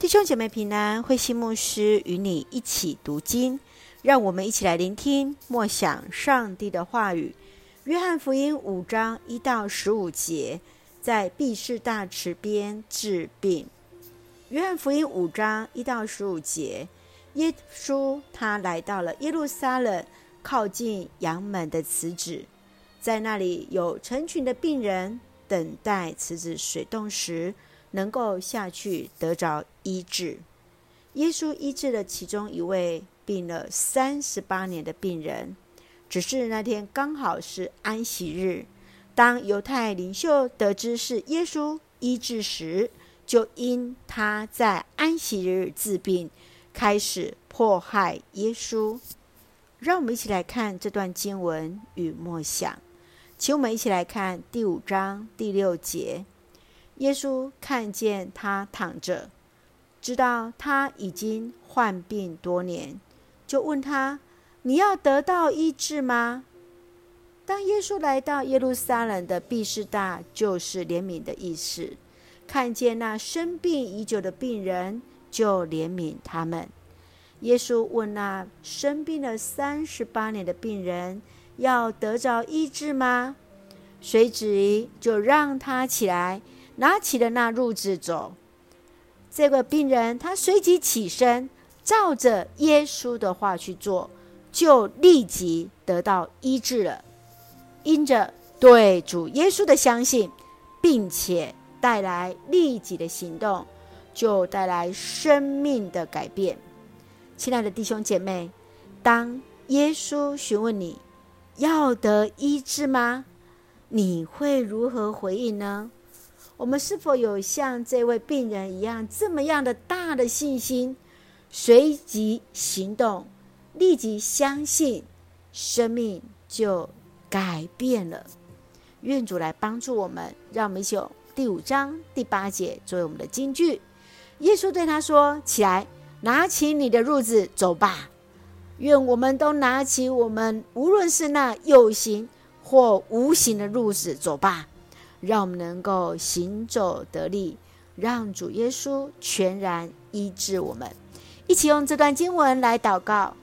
弟兄姐妹平安，慧心牧师与你一起读经，让我们一起来聆听默想上帝的话语。约翰福音五章一到十五节，在毕士大池边治病。约翰福音五章一到十五节，耶稣他来到了耶路撒冷，靠近羊门的池子，在那里有成群的病人等待池子水动时。能够下去得着医治，耶稣医治了其中一位病了三十八年的病人。只是那天刚好是安息日，当犹太领袖得知是耶稣医治时，就因他在安息日治病，开始迫害耶稣。让我们一起来看这段经文与默想，请我们一起来看第五章第六节。耶稣看见他躺着，知道他已经患病多年，就问他：“你要得到医治吗？”当耶稣来到耶路撒冷的毕士大，就是怜悯的意思。看见那生病已久的病人，就怜悯他们。耶稣问那生病了三十八年的病人：“要得着医治吗？”随即就让他起来。拿起了那褥子走，这个病人他随即起身，照着耶稣的话去做，就立即得到医治了。因着对主耶稣的相信，并且带来立即的行动，就带来生命的改变。亲爱的弟兄姐妹，当耶稣询问你要得医治吗？你会如何回应呢？我们是否有像这位病人一样这么样的大的信心，随即行动，立即相信，生命就改变了？愿主来帮助我们，让我们一起用第五章第八节作为我们的金句。耶稣对他说：“起来，拿起你的褥子走吧。”愿我们都拿起我们无论是那有形或无形的褥子走吧。让我们能够行走得力，让主耶稣全然医治我们。一起用这段经文来祷告，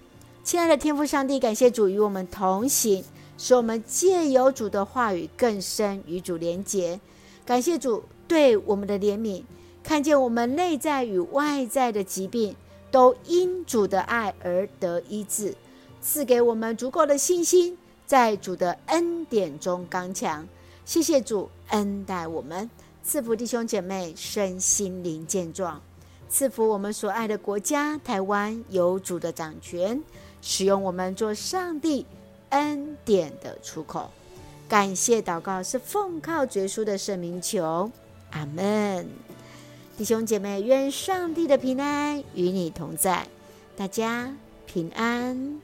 亲爱的天父上帝，感谢主与我们同行，使我们借由主的话语更深与主连结。感谢主对我们的怜悯，看见我们内在与外在的疾病都因主的爱而得医治，赐给我们足够的信心，在主的恩典中刚强。谢谢主恩待我们，赐福弟兄姐妹身心灵健壮，赐福我们所爱的国家台湾有主的掌权，使用我们做上帝恩典的出口。感谢祷告是奉靠耶稣的圣名求，阿门。弟兄姐妹，愿上帝的平安与你同在，大家平安。